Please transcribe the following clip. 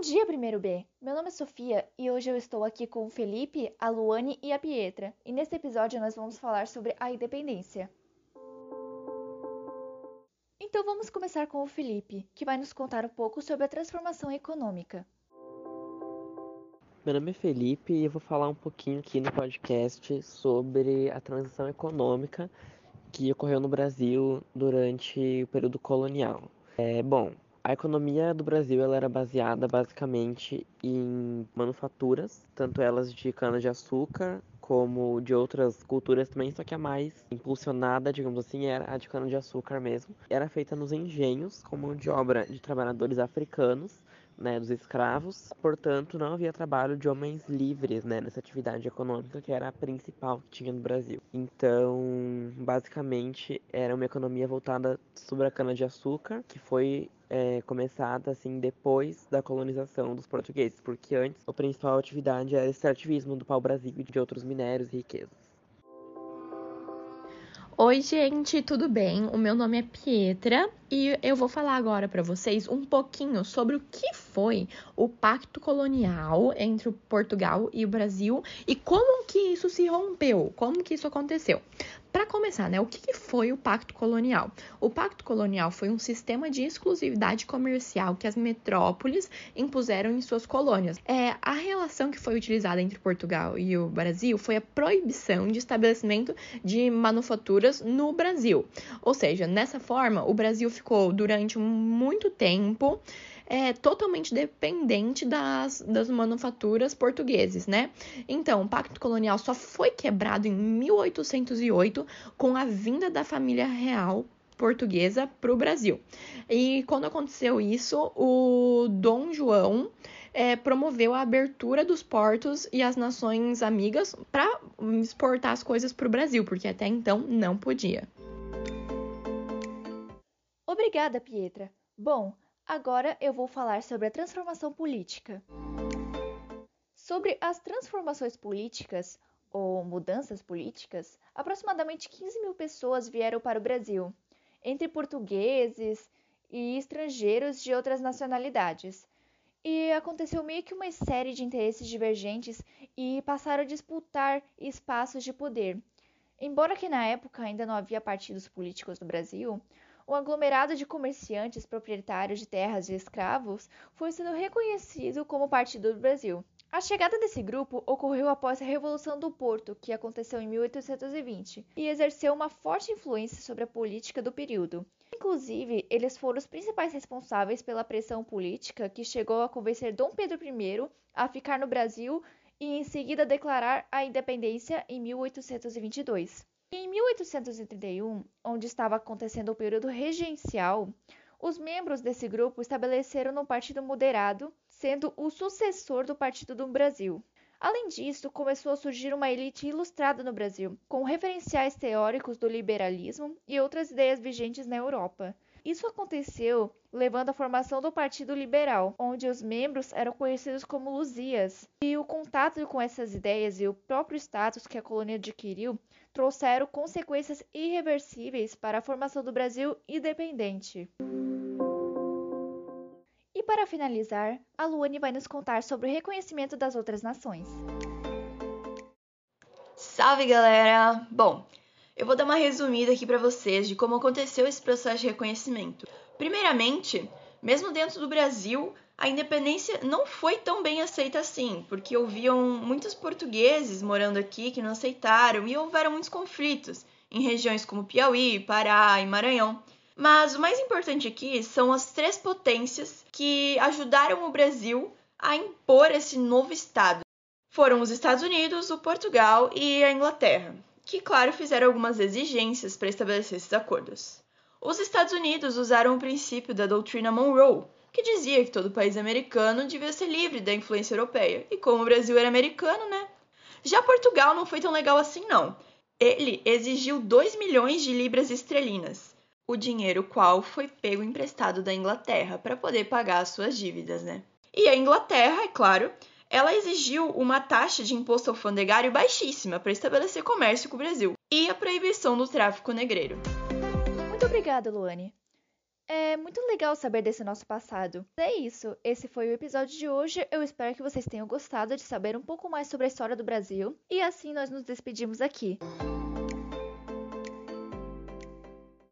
Bom dia, primeiro B! Meu nome é Sofia e hoje eu estou aqui com o Felipe, a Luane e a Pietra. E nesse episódio nós vamos falar sobre a independência. Então vamos começar com o Felipe, que vai nos contar um pouco sobre a transformação econômica. Meu nome é Felipe e eu vou falar um pouquinho aqui no podcast sobre a transição econômica que ocorreu no Brasil durante o período colonial. É, bom, a economia do Brasil ela era baseada basicamente em manufaturas, tanto elas de cana-de-açúcar como de outras culturas também, só que a mais impulsionada, digamos assim, era a de cana-de-açúcar mesmo. Era feita nos engenhos, como de obra de trabalhadores africanos, né, dos escravos. Portanto, não havia trabalho de homens livres né, nessa atividade econômica, que era a principal que tinha no Brasil. Então, basicamente, era uma economia voltada sobre a cana-de-açúcar, que foi é, começada assim depois da colonização dos portugueses, porque antes a principal atividade era o extrativismo do pau-brasil e de outros minérios e riquezas. Oi, gente, tudo bem? O meu nome é Pietra e eu vou falar agora para vocês um pouquinho sobre o que foi o pacto colonial entre Portugal e o Brasil e como que isso se rompeu, como que isso aconteceu. Para começar, né, o que, foi o Pacto Colonial? O Pacto Colonial foi um sistema de exclusividade comercial que as metrópoles impuseram em suas colônias. É, a relação que foi utilizada entre Portugal e o Brasil foi a proibição de estabelecimento de manufaturas no Brasil. Ou seja, nessa forma, o Brasil ficou durante muito tempo é totalmente dependente das, das manufaturas portugueses, né? Então, o Pacto Colonial só foi quebrado em 1808 com a vinda da família real portuguesa para o Brasil. E quando aconteceu isso, o Dom João é, promoveu a abertura dos portos e as nações amigas para exportar as coisas para o Brasil, porque até então não podia. Obrigada, Pietra. Bom, Agora eu vou falar sobre a transformação política. Sobre as transformações políticas, ou mudanças políticas, aproximadamente 15 mil pessoas vieram para o Brasil, entre portugueses e estrangeiros de outras nacionalidades. E aconteceu meio que uma série de interesses divergentes e passaram a disputar espaços de poder. Embora que na época ainda não havia partidos políticos no Brasil, o aglomerado de comerciantes proprietários de terras de escravos foi sendo reconhecido como Partido do Brasil. A chegada desse grupo ocorreu após a Revolução do Porto, que aconteceu em 1820, e exerceu uma forte influência sobre a política do período. Inclusive, eles foram os principais responsáveis pela pressão política que chegou a convencer Dom Pedro I a ficar no Brasil e em seguida declarar a independência em 1822. Em 1831, onde estava acontecendo o período regencial, os membros desse grupo estabeleceram um partido moderado, sendo o sucessor do Partido do Brasil. Além disso, começou a surgir uma elite ilustrada no Brasil, com referenciais teóricos do liberalismo e outras ideias vigentes na Europa. Isso aconteceu levando à formação do Partido Liberal, onde os membros eram conhecidos como Luzias. E o contato com essas ideias e o próprio status que a colônia adquiriu trouxeram consequências irreversíveis para a formação do Brasil independente. E para finalizar, a Luane vai nos contar sobre o reconhecimento das outras nações. Salve galera! Bom, eu vou dar uma resumida aqui para vocês de como aconteceu esse processo de reconhecimento. Primeiramente, mesmo dentro do Brasil, a independência não foi tão bem aceita assim, porque haviam muitos portugueses morando aqui que não aceitaram e houveram muitos conflitos em regiões como Piauí, Pará e Maranhão. Mas o mais importante aqui são as três potências que ajudaram o Brasil a impor esse novo Estado. Foram os Estados Unidos, o Portugal e a Inglaterra que, claro, fizeram algumas exigências para estabelecer esses acordos. Os Estados Unidos usaram o princípio da doutrina Monroe, que dizia que todo país americano devia ser livre da influência europeia, e como o Brasil era americano, né? Já Portugal não foi tão legal assim, não. Ele exigiu 2 milhões de libras esterlinas, o dinheiro qual foi pego emprestado da Inglaterra para poder pagar as suas dívidas, né? E a Inglaterra, é claro, ela exigiu uma taxa de imposto alfandegário baixíssima para estabelecer comércio com o Brasil e a proibição do tráfico negreiro. Muito obrigada, Luane. É muito legal saber desse nosso passado. É isso, esse foi o episódio de hoje. Eu espero que vocês tenham gostado de saber um pouco mais sobre a história do Brasil. E assim nós nos despedimos aqui.